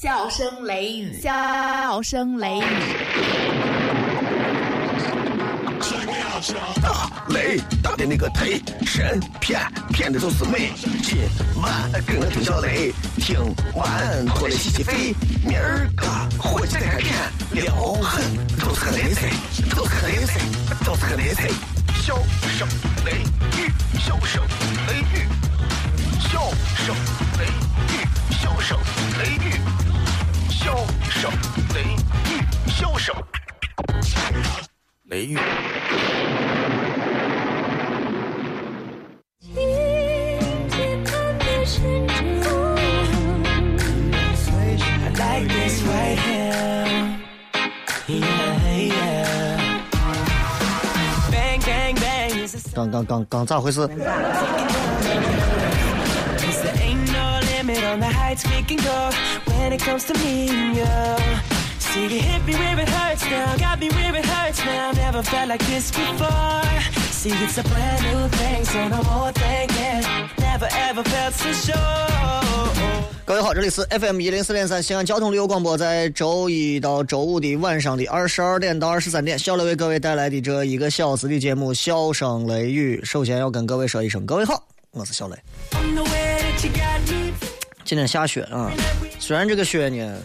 笑声雷雨，笑声雷雨。大雷大的那个忒神骗骗的都是美。今晚跟我听小雷，听完过来洗洗肺。明儿个火气再开片，撩狠都是个雷菜，都是个雷菜，都是个雷菜。笑声雷雨，笑声雷雨，笑声雷雨，笑声雷雨，笑声雷雨，笑声雷雨。刚刚刚刚咋回事？各位好，这里是 FM 一零四点三西安交通旅游广播，在周一到周五的晚上的二十二点到二十三点，小雷为各位带来的这一个小时的节目《笑声雷雨》。首先要跟各位说一声，各位好，我是小雷。今天下雪啊，虽然这个雪呢，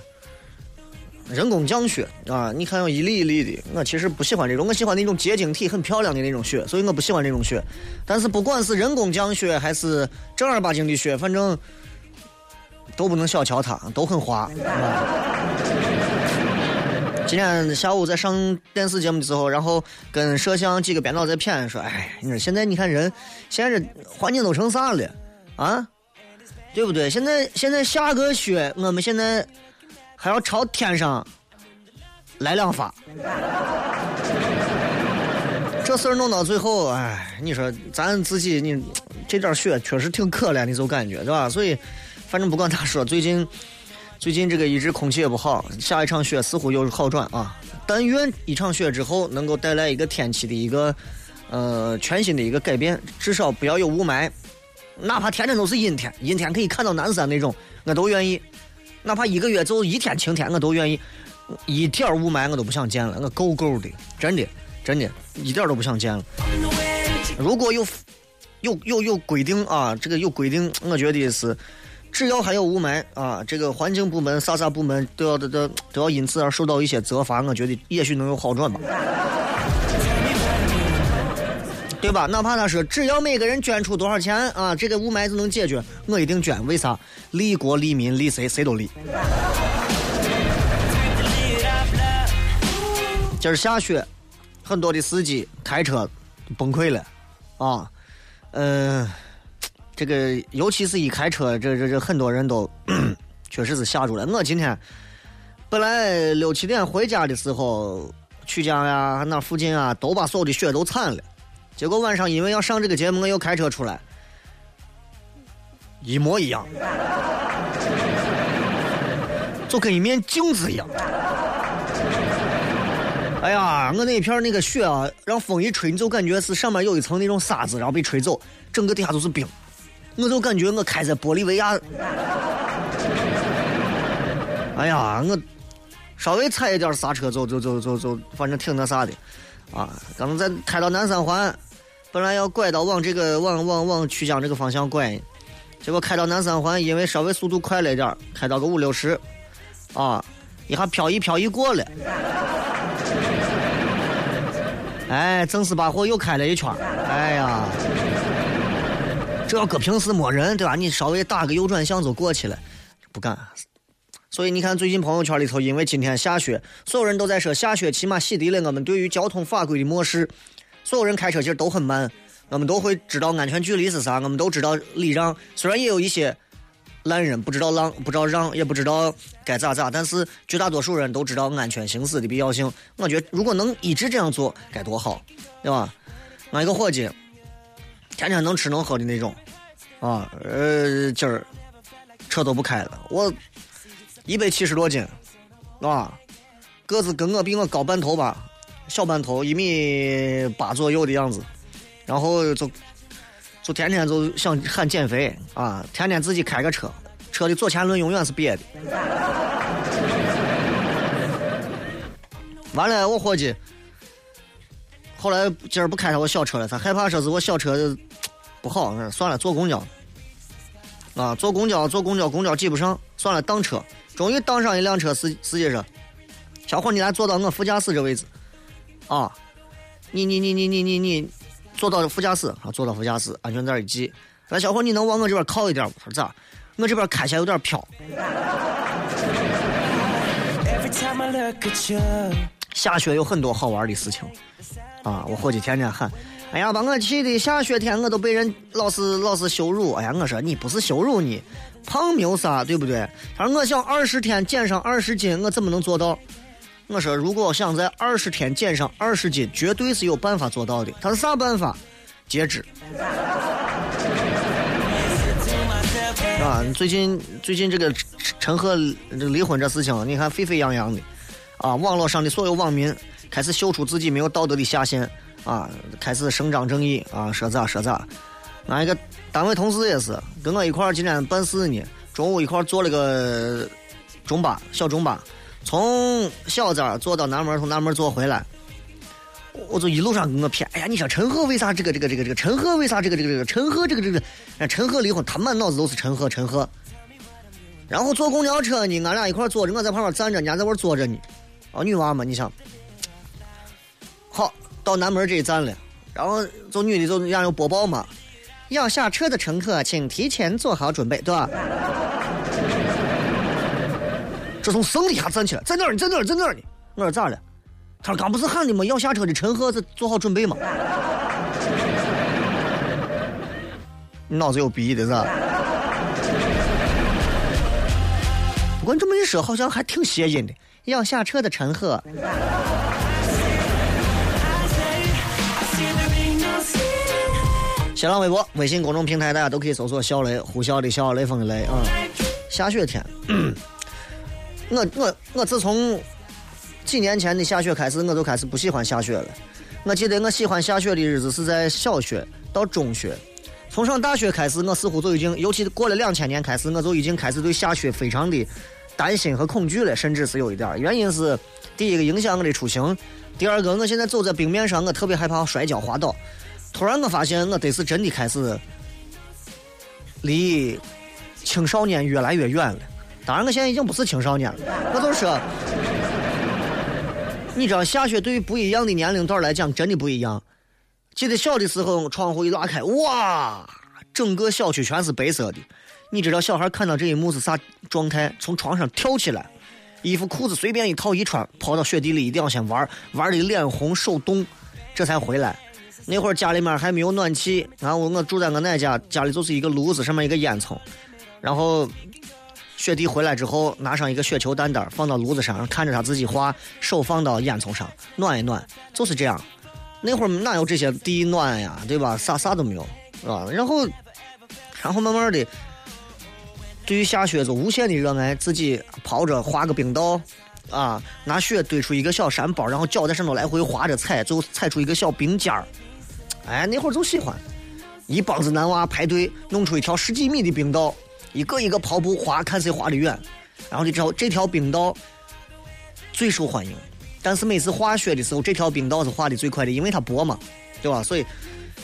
人工降雪啊，你看有一粒一粒的，我其实不喜欢这种，我喜欢那种结晶体很漂亮的那种雪，所以我不喜欢这种雪。但是不管是人工降雪还是正儿八经的雪，反正。都不能小瞧它，都很滑。今天下午在上电视节目的时候，然后跟摄像几个编导在谝说：“哎，你说现在你看人，现在这环境都成啥了啊？对不对？现在现在下个雪，我们现在还要朝天上来两发。这事儿弄到最后，哎，你说咱自己，你这点雪确实挺可怜的，就感觉对吧？所以。”反正不管咋说，最近最近这个一直空气也不好，下一场雪似乎又是好转啊！但愿一场雪之后能够带来一个天气的一个呃全新的一个改变，至少不要有雾霾，哪怕天天都是阴天，阴天可以看到南山那种，我都愿意；哪怕一个月就一天晴天，我都愿意。一点雾霾我都不想见了，我够够的，真的真的，一点都不想见了。如果有有有有规定啊，这个有规定，我觉得是。只要还有雾霾啊，这个环境部门、啥啥部门都要都都都要因此而受到一些责罚，我觉得也许能有好转吧，对吧？哪怕他说只要每个人捐出多少钱啊，这个雾霾就能解决，我一定捐。为啥？利国利民利谁？谁都利。今儿下雪，很多的司机开车崩溃了啊，嗯。这个尤其是一开车，这这这很多人都确实是吓住了。我今天本来六七点回家的时候，曲江呀那附近啊都把所有的雪都铲了，结果晚上因为要上这个节目，我又开车出来，一模一样，就跟一面镜子一样。哎呀，我那一片那个雪啊，让风一吹，你就感觉是上面有一层那种沙子，然后被吹走，整个底下都是冰。我就感觉我开在玻利维亚，哎呀，我稍微踩一点刹车，就就就就就，反正挺那啥的，啊，刚才开到南三环，本来要拐到往这个往往往曲江这个方向拐，结果开到南三环，因为稍微速度快了一点，开到个五六十，啊，一下漂移漂移过了，哎，正式把货又开了一圈，哎呀。这要搁平时没人，对吧？你稍微打个右转向就过去了，不敢。所以你看，最近朋友圈里头，因为今天下雪，所有人都在说下雪起码洗涤了我们对于交通法规的漠视。所有人开车其实都很慢，我们都会知道安全距离是啥，我们都知道礼让。虽然也有一些烂人不知道让，不知道让，也不知道该咋咋，但是绝大多数人都知道安全行驶的必要性。我觉得如果能一直这样做，该多好，对吧？俺一个伙计。天天能吃能喝的那种，啊，呃，今儿车都不开了。我一百七十多斤，啊，个子跟我比我高半头吧，小半头，一米八左右的样子。然后就就天天就想喊减肥啊，天天自己开个车，车的左前轮永远是瘪的。完了，我伙计，后来今儿不开上我小车了，他害怕说是我小车不好，算了，坐公交。啊，坐公交，坐公交，公交挤不上，算了，当车。终于当上一辆车，司司机说：“小伙，你来坐到我副驾驶这位置。”啊，你你你你你你你坐到副驾驶啊，坐到副驾驶，安全带一系。来小伙，你能往我这边靠一点不？说咋？我这边开起来有点飘。下雪有很多好玩的事情啊！我伙计天天喊：“哎呀，把我气的下雪天我都被人老是老是羞辱。”哎呀，我说你不是羞辱你，胖没有啥，对不对？他说我想二十天减上二十斤，我怎么能做到？我说如果想在二十天减上二十斤，绝对是有办法做到的。他是啥办法？截肢。啊，最近最近这个陈赫这离婚这事情，你看沸沸扬扬的，啊，网络上的所有网民开始秀出自己没有道德的下限，啊，开始伸张正义，啊，说咋说咋。拿一个单位同事也是跟我一块儿今天办事呢，中午一块儿坐了个中巴小中巴，从小寨坐到南门，从南门坐回来。我就一路上跟我谝，哎呀，你说陈赫为啥这个这个这个这个？陈赫为啥这个这个这个？陈赫这个这个，陈赫离婚，他满脑子都是陈赫陈赫。然后坐公交车呢，俺俩一块坐着，我在旁边站着，人家在外坐着呢。啊，女娃嘛，你想，好到南门这一站了，然后做女的就人家有播报嘛，要下车的乘客请提前做好准备，对吧？这从绳底下站起来，在哪儿？你在哪儿？在哪儿呢？我说咋了？他说：“刚不是喊的吗？要下车的陈赫是做好准备吗？你脑子有逼的是吧？不过这么一说，好像还挺谐音的。要下车的陈赫。新浪微博、微信公众平台，大家都可以搜索‘小雷呼啸的小雷锋的雷’啊。下雪天，我我我自从。”几年前的下雪开始，我就开始不喜欢下雪了。我记得我喜欢下雪的日子是在小学到中学，从上大学开始，我似乎就已经，尤其过了两千年开始，我就已经开始对下雪非常的担心和恐惧了，甚至是有一点儿。原因是第一个影响我的出行，第二个我现在走在冰面上，我特别害怕摔跤滑倒。突然我发现我得是真的开始离青少年越来越远了。当然我现在已经不是青少年了，我就说。你知道下雪对于不一样的年龄段来讲真的不一样。记得小的时候，窗户一拉开，哇，整个小区全是白色的。你知道小孩看到这一幕是啥状态？从床上跳起来，衣服裤子随便一套一穿，跑到雪地里一定要先玩，玩的脸红手冻，这才回来。那会儿家里面还没有暖气，然后我住在我奶家，家里就是一个炉子，上面一个烟囱，然后。雪地回来之后，拿上一个雪球蛋蛋放到炉子上，看着他自己画，手放到烟囱上暖一暖，就是这样。那会儿哪有这些地暖呀，对吧？啥啥都没有，啊。然后，然后慢慢的，对于下雪就无限的热爱，自己跑着滑个冰道，啊，拿雪堆出一个小山包，然后脚在上头来回滑着踩，最后踩出一个小冰尖儿。哎，那会儿就喜欢，一帮子男娃排队弄出一条十几米的冰道。一个一个跑步滑，看谁滑得远。然后你知道这条冰道最受欢迎，但是每次滑雪的时候，这条冰道是滑的最快的，因为它薄嘛，对吧？所以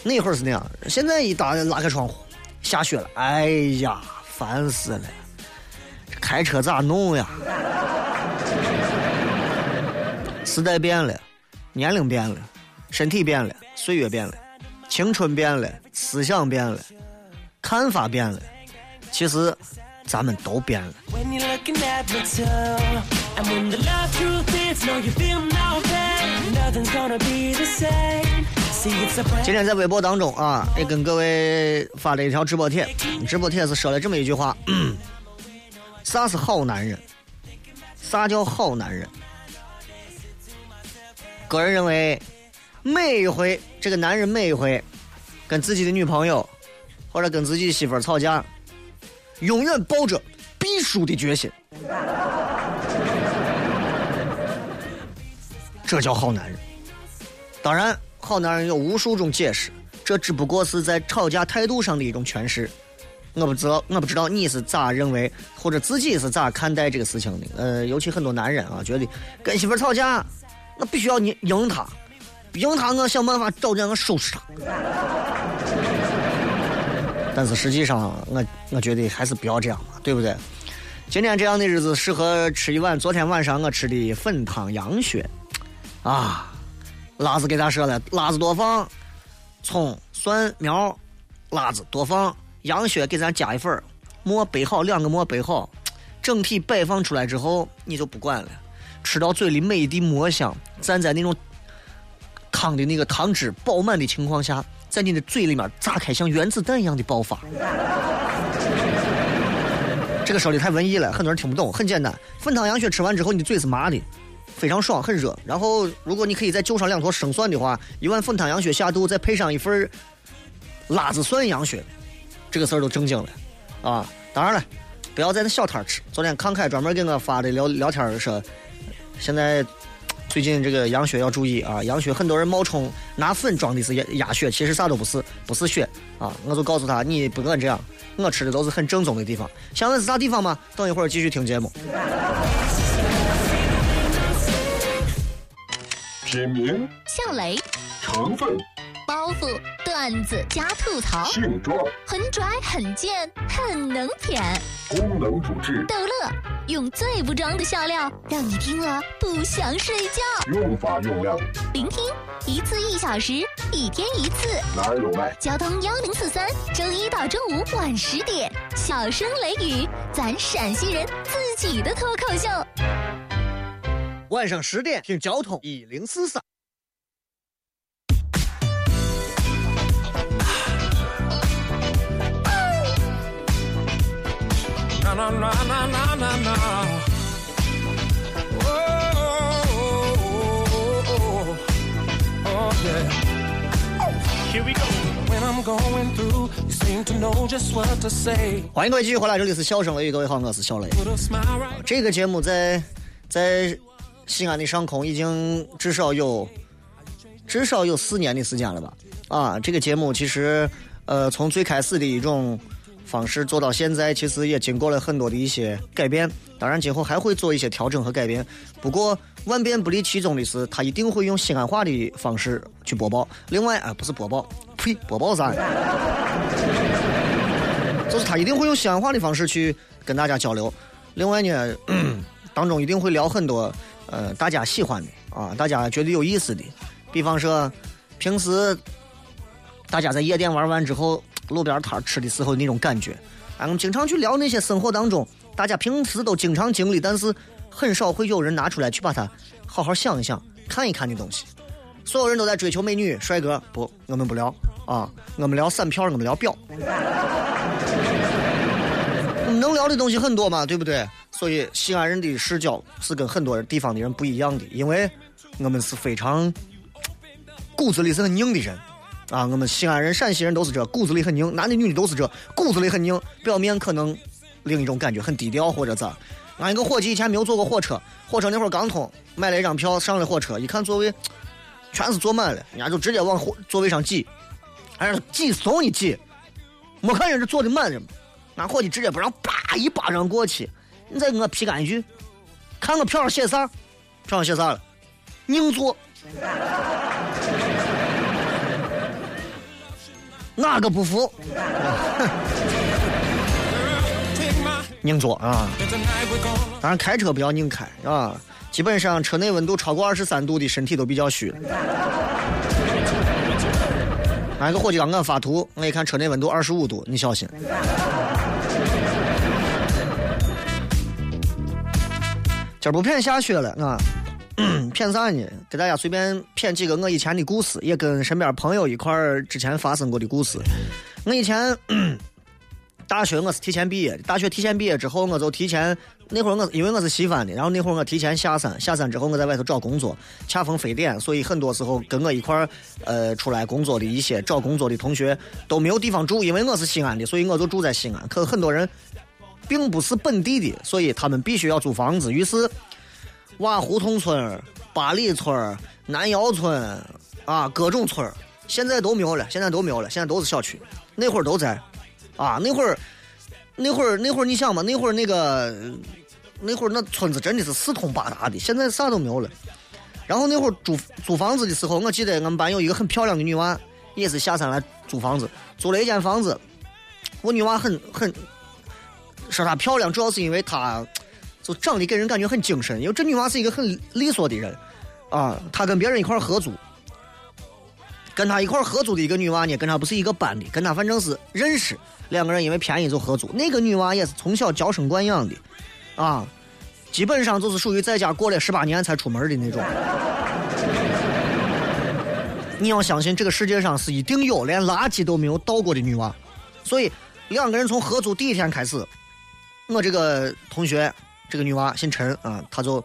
那会儿是那样。现在一打拉开窗户，下雪了，哎呀，烦死了！这开车咋弄呀？时代变了，年龄变了，身体变了，岁月变了，青春变了，思想变了，看法变了。其实，咱们都变了。今天在微博当中啊，也跟各位发了一条直播帖，直播帖是说了这么一句话：啥是好男人？啥叫好男人？个人认为，每一回这个男人每一回跟自己的女朋友或者跟自己媳妇吵架。永远抱着必输的决心，这叫好男人。当然，好男人有无数种解释，这只不过是在吵架态度上的一种诠释。我不知道，我不知道你是咋认为，或者自己是咋看待这个事情的。呃，尤其很多男人啊，觉得跟媳妇吵架，那必须要你赢赢不用他，我想办法找人我收拾他。但是实际上，我我觉得还是不要这样嘛，对不对？今天这样的日子适合吃一碗昨天晚上我吃的粉汤羊血，啊，辣子给他说了，辣子多放，葱、蒜苗、辣子多放，羊血给咱加一份馍备好两个馍备好，整体摆放出来之后，你就不管了，吃到嘴里每一滴馍香，站在那种汤的那个汤汁饱满的情况下。在你的嘴里面炸开，像原子弹一样的爆发。这个说的太文艺了，很多人听不懂。很简单，粉汤羊血吃完之后，你的嘴是麻的，非常爽，很热。然后，如果你可以再就上两坨生蒜的话，一碗粉汤羊血下肚，再配上一份辣子蒜羊血，这个事儿都正经了啊！当然了，不要在那小摊吃。昨天康凯专门给我发的聊聊天说，现在。最近这个羊血要注意啊！羊血很多人冒充拿粉装的是鸭鸭血，其实啥都不是，不是血啊！我就告诉他，你不能这样，我吃的都是很正宗的地方。想问是啥地方吗？等一会儿继续听节目。品名：向雷。成分。包袱、段子加吐槽，性状很拽、很贱、很能舔，功能主治逗乐，用最不装的笑料让你听了不想睡觉。用法用量：聆听一次一小时，一天一次。哪有卖？交通幺零四三，周一到周五晚十点，小声雷雨，咱陕西人自己的脱口秀。晚上十点听交通一零四三。欢迎各位继续回来，这里是笑声雷雨，各位好，我是小雷。这个节目在在西安的上空已经至少有至少有四年的时间了吧？啊，这个节目其实呃从最开始的一种。方式做到现在，其实也经过了很多的一些改变。当然，今后还会做一些调整和改变。不过，万变不离其宗的是，他一定会用西安话的方式去播报。另外，啊，不是播报，呸，播报啥？就是他一定会用西安话的方式去跟大家交流。另外呢，当中一定会聊很多呃大家喜欢的啊，大家觉得有意思的。比方说，平时大家在夜店玩完之后。路边摊吃的时候那种感觉，俺们经常去聊那些生活当中大家平时都经常经历，但是很少会有人拿出来去把它好好想一想、看一看的东西。所有人都在追求美女、帅哥，不，我们不聊啊，我们聊散票，我们聊表。我们能聊的东西很多嘛，对不对？所以西安人的视角是跟很多地方的人不一样的，因为我们是非常骨子里是很硬的人。啊，我们西安人、陕西人都是这，骨子里很拧，男的女的都是这，骨子里很拧，表面可能另一种感觉很低调或者咋。俺一个伙计以前没有坐过火车，火车那会儿刚通，买了一张票上了火车，一看座位全是坐满了，人家就直接往火座位上挤，哎，挤怂一挤，没看人这坐的满着吗？俺伙计直接不让，叭一巴掌过去，你再给我批干一句，看我票上写啥？票上写啥了？硬座。哪个不服？拧坐啊！当然开车不要拧开啊！基本上车内温度超过二十三度的身体都比较虚。俺个伙计刚刚发图，我一看车内温度二十五度，你小心。今儿不骗下雪了啊！骗啥呢？给大家随便骗几个我以前的故事，也跟身边朋友一块儿之前发生过的故事。我以前 大学我是提前毕业，大学提前毕业之后，我就提前那会儿我因为我是西安的，然后那会儿我提前下山，下山之后我在外头找工作，恰逢非典，所以很多时候跟我一块儿呃出来工作的一些找工作的同学都没有地方住，因为我是西安的，所以我就住在西安。可很多人并不是本地的，所以他们必须要租房子，于是。瓦胡同村、八里村、南窑村啊，各种村现在都没有了，现在都没有了，现在都是小区。那会儿都在，啊，那会儿，那会儿，那会儿，你想嘛，那会儿那个，那会儿那村子真的是四通八达的，现在啥都没有了。然后那会儿租租房子的时候，我记得我们班有一个很漂亮的女娃，也是下山来租房子，租了一间房子。我女娃很很说她漂亮，主要是因为她就长得给人感觉很精神。因为这女娃是一个很利索的人啊，她跟别人一块儿合租，跟她一块儿合租的一个女娃呢，跟她不是一个班的，跟她反正是认识，两个人因为便宜就合租。那个女娃也是从小娇生惯养的，啊，基本上就是属于在家过了十八年才出门的那种。你要相信这个世界上是一定有连垃圾都没有倒过的女娃，所以两个人从合租第一天开始，我这个同学这个女娃姓陈啊，她就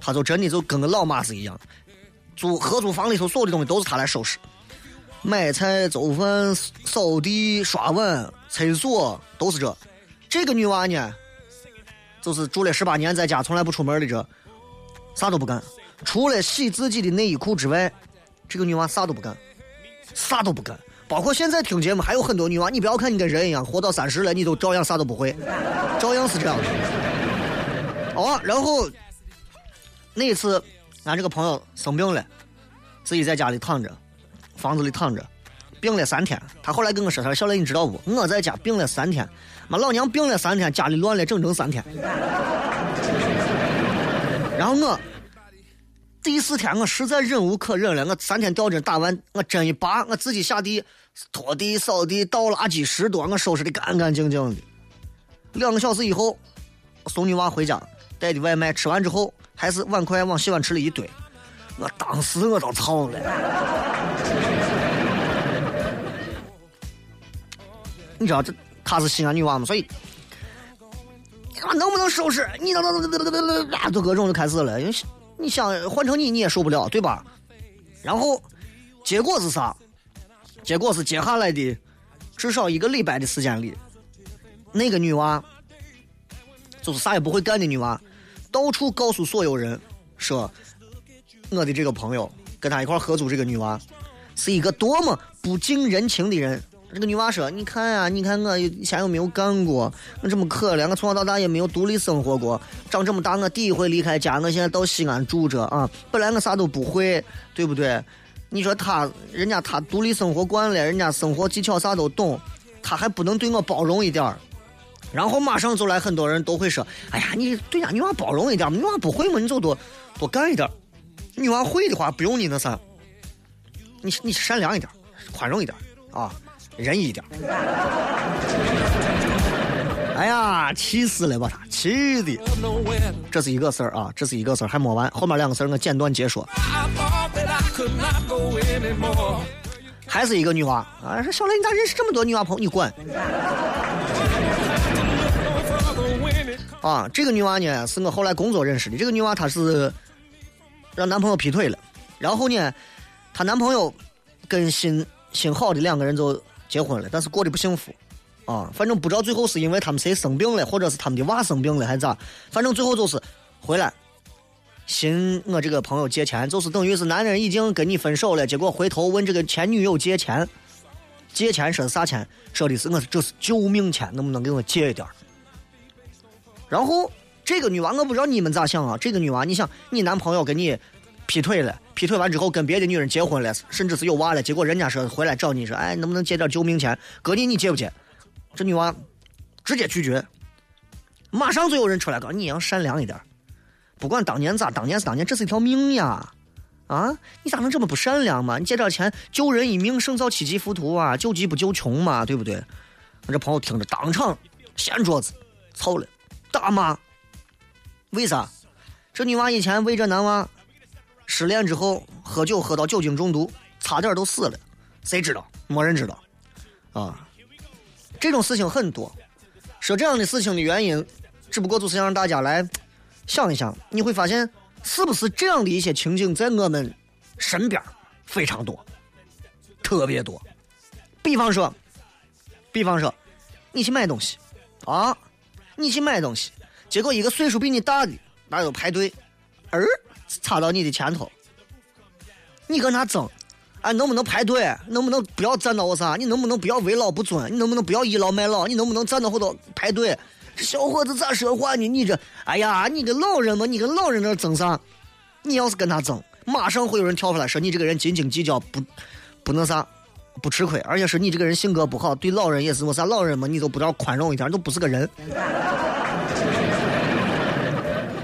她就真的就跟个老妈子一样，租合租房里头所有的东西都是她来收拾，买菜、做饭、扫地、刷碗、厕所都是这。这个女娃呢，就是住了十八年在家从来不出门的这，啥都不干，除了洗自己的内衣裤之外。这个女娃啥都不干，啥都不干。包括现在听节目还有很多女娃，你不要看你跟人一样，活到三十了，你都照样啥都不会，照样是这样的。哦，然后那一次，俺这个朋友生病了，自己在家里躺着，房子里躺着，病了三天。他后来跟我说：“他说小雷，你知道不？我在家病了三天，妈老娘病了三天，家里乱了整整三天。”然后我。第四天我实在忍无可忍了，我三天吊针打完，我针一拔，我自己下地拖地、扫地、倒垃圾拾掇，我收拾的干干净净的。两个小时以后，送女娃回家，带的外卖，吃完之后还是碗筷往洗碗池里一堆，我当时我都操了。你知道这她是西安女娃吗？所以，能不能收拾？你等等等等等等等，就各种就开始了，因为。你想换成你你也受不了，对吧？然后结果是啥？结果是接下来的至少一个礼拜的时间里，那个女娃就是啥也不会干的女娃，到处告诉所有人说，我的这个朋友跟他一块合租这个女娃是一个多么不近人情的人。这个女娃说：“你看啊，你看我以前又没有干过，我这么可怜，我从小到大也没有独立生活过。长这么大，我第一回离开家，我现在到西安住着啊。本来我啥都不会，对不对？你说他，人家他独立生活惯了，人家生活技巧啥都懂，他还不能对我包容一点然后马上就来很多人都会说：哎呀，你对呀，女娃包容一点女娃不会嘛，你就多多干一点女娃会的话，不用你那啥，你你善良一点，宽容一点啊。”仁义一点 哎呀，气死了把他，气的！这是一个事儿啊，这是一个事儿，还没完，后面两个事儿我简短解说。还是一个女娃啊，说小雷，你咋认识这么多女娃朋友？你滚！啊，这个女娃呢，是我后来工作认识的。这个女娃她是让男朋友劈腿了，然后呢，她男朋友跟新新好的两个人就。结婚了，但是过得不幸福，啊，反正不知道最后是因为他们谁生病了，或者是他们的娃生病了，还是咋？反正最后就是回来，寻我这个朋友借钱，就是等于是男人已经跟你分手了，结果回头问这个前女友借钱，借钱说啥钱？说的是我这是救命钱，能不能给我借一点？然后这个女娃，我不知道你们咋想啊？这个女娃，你想你男朋友跟你。劈腿了，劈腿完之后跟别的女人结婚了，甚至是有娃了。结果人家说回来找你说，哎，能不能借点救命钱？哥你你借不借？这女娃直接拒绝，马上就有人出来告你要善良一点，不管当年咋，当年是当年，这是一条命呀！啊，你咋能这么不善良嘛？你借点钱救人一命胜造七级浮屠啊，救急不救穷嘛，对不对？我这朋友听着当场掀桌子，操了，大骂。为啥？这女娃以前为这男娃。失恋之后喝酒喝到酒精中毒，差点都死了，谁知道？没人知道，啊，这种事情很多。说这样的事情的原因，只不过就是想让大家来想一想，你会发现是不是这样的一些情景在我们身边非常多，特别多。比方说，比方说，你去买东西，啊，你去买东西，结果一个岁数比你大的，那都排队，儿。插到你的前头，你跟他争，哎，能不能排队？能不能不要站到我啥？你能不能不要为老不尊？你能不能不要倚老卖老？你能不能站到后头排队？这小伙子咋说话呢？你这，哎呀，你个老人嘛，你跟老人那争啥？你要是跟他争，马上会有人跳出来说你这个人斤斤计较，不不能啥，不吃亏，而且是你这个人性格不好，对老人也是我啥老人嘛，你都不知道宽容一点，都不是个人。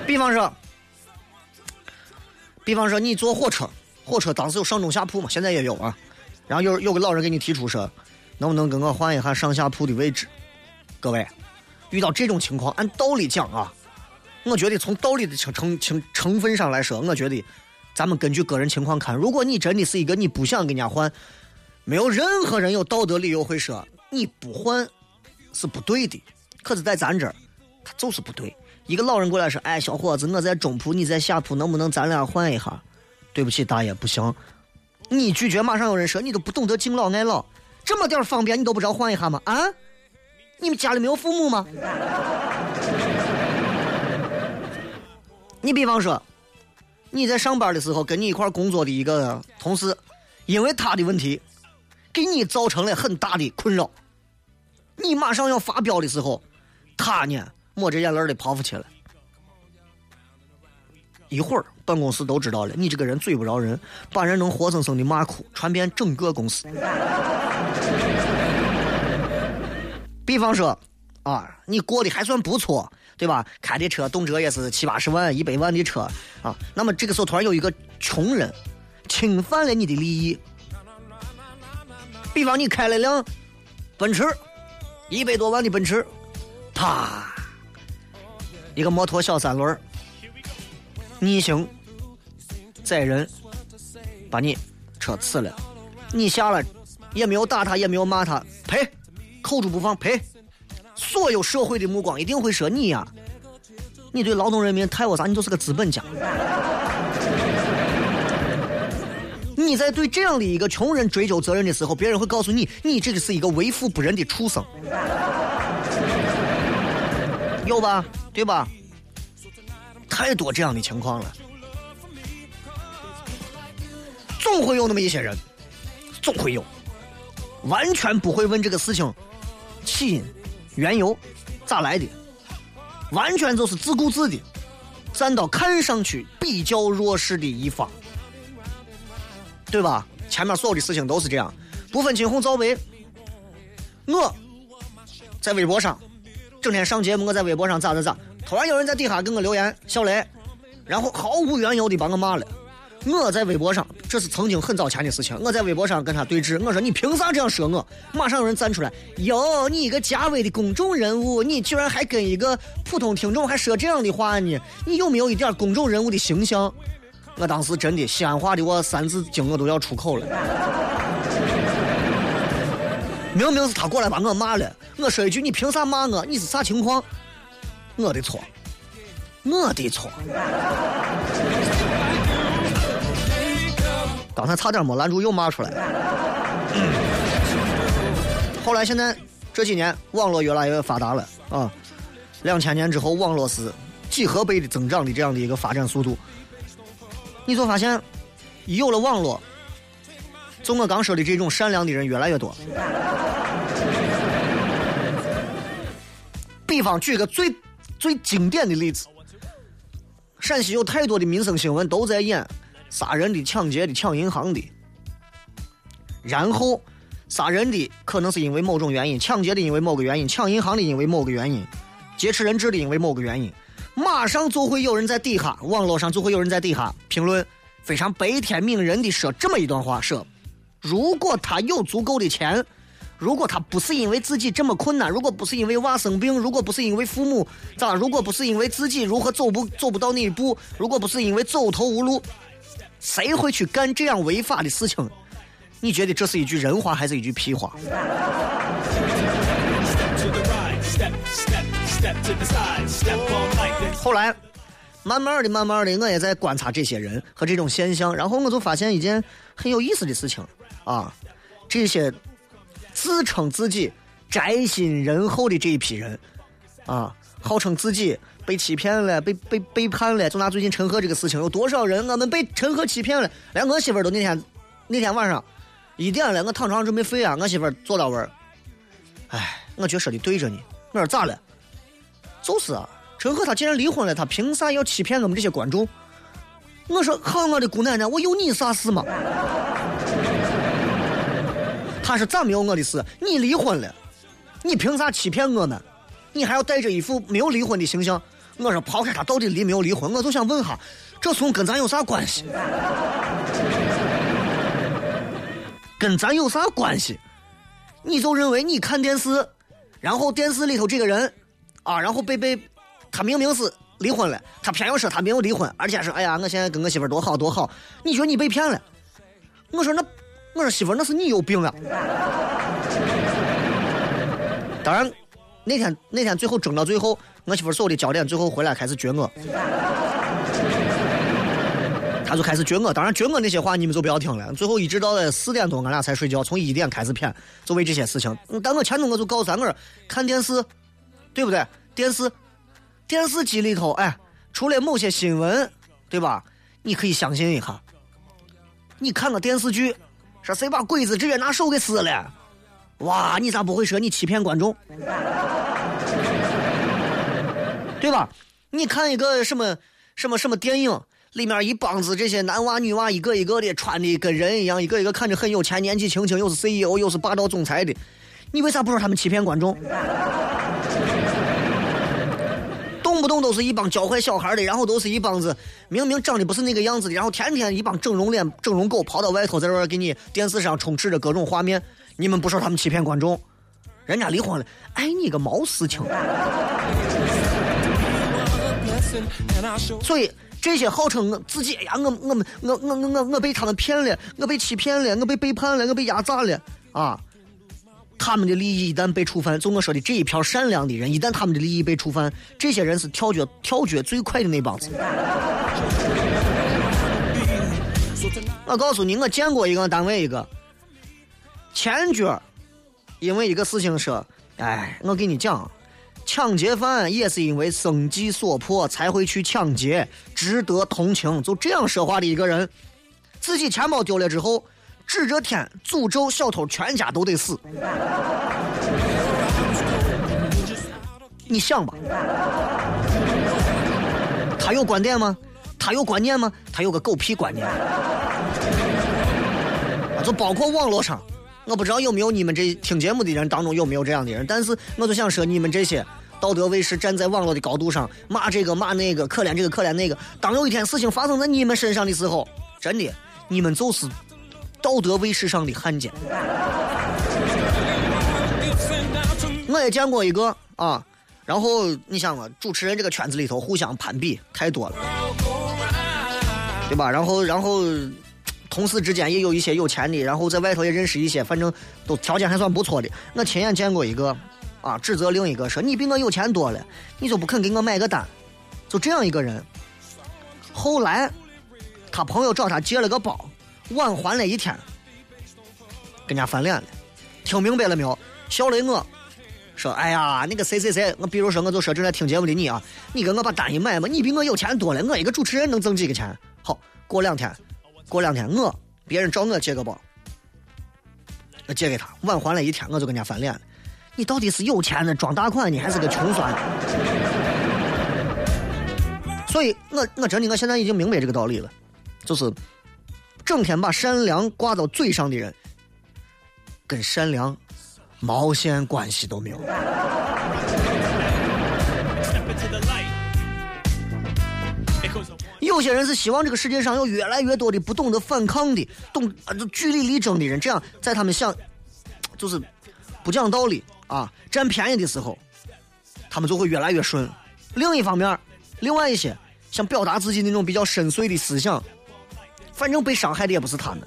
比方说，比方说你坐火车，火车当时有上中下铺嘛，现在也有啊。然后有有个老人给你提出说，能不能跟我换一下上下铺的位置？各位，遇到这种情况，按道理讲啊，我觉得从道理的成成成成分上来说，我觉得咱们根据个人情况看，如果你真的是一个你不想跟人家换，没有任何人有道德理由会说你不换是不对的。可是，在咱这儿，他就是不对。一个老人过来说：“哎，小伙子，我在中铺，你在下铺，能不能咱俩换一下？”对不起，大爷，不行。你拒绝，马上有人说你都不懂得敬老爱老，这么点方便你都不知道换一下吗？啊？你们家里没有父母吗？你比方说，你在上班的时候，跟你一块工作的一个同事，因为他的问题，给你造成了很大的困扰。你马上要发飙的时候，他呢抹着眼泪的跑出去了。一会儿办公室都知道了，你这个人嘴不饶人，把人能活生生的骂哭，传遍整个公司。比方说，啊，你过得还算不错，对吧？开的车动辄也是七八十万、一百万的车啊。那么这个时候突然有一个穷人侵犯了你的利益，比方你开了辆奔驰。一百多万的奔驰，啪，一个摩托小三轮逆行载人，把你车刺了，你下来也没有打他，也没有骂他，赔，扣住不放，赔。所有社会的目光一定会说你呀，你对劳动人民太我啥？你就是个资本家。你在对这样的一个穷人追究责任的时候，别人会告诉你，你这个是一个为富不仁的畜生，有吧？对吧？太多这样的情况了，总会有那么一些人，总会有，完全不会问这个事情起因、缘由咋来的，完全就是自顾自的站到看上去比较弱势的一方。对吧？前面所有的事情都是这样，不分青红皂白。我在微博上整天上节目，我在微博上咋咋咋，突然有人在底下给我留言“小雷”，然后毫无缘由的把我骂了。我在微博上，这是曾经很早前的事情。我在微博上跟他对峙，我说你凭啥这样说我？马上有人站出来，哟，你一个加微的公众人物，你居然还跟一个普通听众还说这样的话呢？你有没有一点公众人物的形象？我当时真的西安话的我三字经我都要出口了。明明是他过来把我骂了，我说一句你凭啥骂我？你是啥情况？我的错，我的错。刚才差点没拦住又骂出来了。后来现在这几年网络越来越发达了啊，两千年之后网络是几何倍的增长的这样的一个发展速度。你就发现，有了网络，就我刚说的这种善良的人越来越多。比方举个最最经典的例子，陕西有太多的民生新闻都在演杀人的、抢劫的、抢银行的，然后杀人的可能是因为某种原因，抢劫的因为某个原因，抢银行的因为某个原因，劫持人质的因为某个原因。马上就会有人在底下，网络上就会有人在底下评论，非常悲天悯人的说这么一段话：说，如果他有足够的钱，如果他不是因为自己这么困难，如果不是因为娃生病，如果不是因为父母咋，如果不是因为自己如何走不走不到那一步，如果不是因为走投无路，谁会去干这样违法的事情？你觉得这是一句人话还是一句屁话？后来，慢慢的、慢慢的，我也在观察这些人和这种现象，然后我就发现一件很有意思的事情啊，这些自称自己宅心仁厚的这一批人啊，号称自己被欺骗了、被被背叛了，就拿最近陈赫这个事情，有多少人我们被陈赫欺骗了？连我媳妇都那天那天晚上一点了，我躺床上准备睡啊，我媳妇坐到问哎，我觉得说的对着呢。我说咋了？就是啊，陈赫他既然离婚了，他凭啥要欺骗我们这些观众？我说好，我的姑奶奶，我有你啥事吗？他是咋没有我的事？你离婚了，你凭啥欺骗我们？你还要带着一副没有离婚的形象？我说抛开他到底离没有离婚，我就想问哈，这从跟咱有啥关系？跟咱有啥关系？你就认为你看电视，然后电视里头这个人，啊，然后被被，他明明是离婚了，他偏要说他没有离婚，而且说哎呀，我现在跟我媳妇多好多好，你觉得你被骗了？我说那，我说媳妇那是你有病啊！当然，那天那天最后争到最后，我媳妇所有的焦点最后回来开始撅我。他就开始撅我，当然撅我那些话你们就不要听了。最后一直到了四点多，俺俩才睡觉，从一点开始骗，就为这些事情。但我前头我就告诉咱我说，看电视，对不对？电视，电视机里头，哎，除了某些新闻，对吧？你可以相信一下。你看个电视剧，说谁把鬼子直接拿手给撕了？哇，你咋不会说你欺骗观众？对吧？你看一个什么什么什么电影？里面一帮子这些男娃女娃，一个一个的穿的跟人一样，一个一个看着很有钱，年纪轻轻又是 CEO 又是霸道总裁的，你为啥不说他们欺骗观众？不动都是一帮教坏小孩的，然后都是一帮子明明长得不是那个样子的，然后天天一帮整容脸、整容狗跑到外头，在这儿给你电视上充斥着各种画面，你们不说他们欺骗观众？人家离婚了，爱你个毛事情！所以。这些号称自己，哎呀，我我们我我我我我被他们骗了，我被欺骗了，我被背叛了，我被压榨了啊！他们的利益一旦被触犯，就我说的这一票善良的人，一旦他们的利益被触犯，这些人是跳脚跳脚最快的那帮子。我告诉你，我见过一个单位一个前脚，因为一个事情说，哎，我给你讲。抢劫犯也是因为生计所迫才会去抢劫，值得同情。就这样说话的一个人，自己钱包丢了之后，指着天诅咒小偷全家都得死。你想吧，他有观点吗？他有观念吗？他有个狗屁观念。就包括网络上，我不知道有没有你们这听节目的人当中有没有这样的人，但是我就想说你们这些。道德卫士站在网络的高度上骂这个骂那个，可怜这个可怜那个。当有一天事情发生在你们身上的时候，真的，你们就是道德卫士上的汉奸。我也见过一个啊，然后你想啊，主持人这个圈子里头互相攀比太多了，对吧？然后然后同事之间也有一些有钱的，然后在外头也认识一些，反正都条件还算不错的。我亲眼见过一个。啊！指责另一个说：“你比我有钱多了，你就不肯给我买个单？”就这样一个人。后来，他朋友找他借了个包，晚还了一天，跟人家翻脸了。听明白了没有？笑了我，说：“哎呀，那个谁谁谁，我比如说我就说正在听节目的你啊，你给我把单一买嘛，你比我有钱多了，我一个主持人能挣几个钱？好，过两天，过两天我别人找我借个包，我借给他，晚还了一天，我就跟人家翻脸了。”你到底是有钱的装大款，你还是个穷酸？所以我我真的我现在已经明白这个道理了，就是整天把善良挂到嘴上的人，跟善良毛线关系都没有。有些人是希望这个世界上有越来越多的不懂得反抗的、懂啊就据理力争的人，这样在他们想就是不讲道理。啊，占便宜的时候，他们就会越来越顺。另一方面，另外一些想表达自己那种比较深邃的思想，反正被伤害的也不是他们。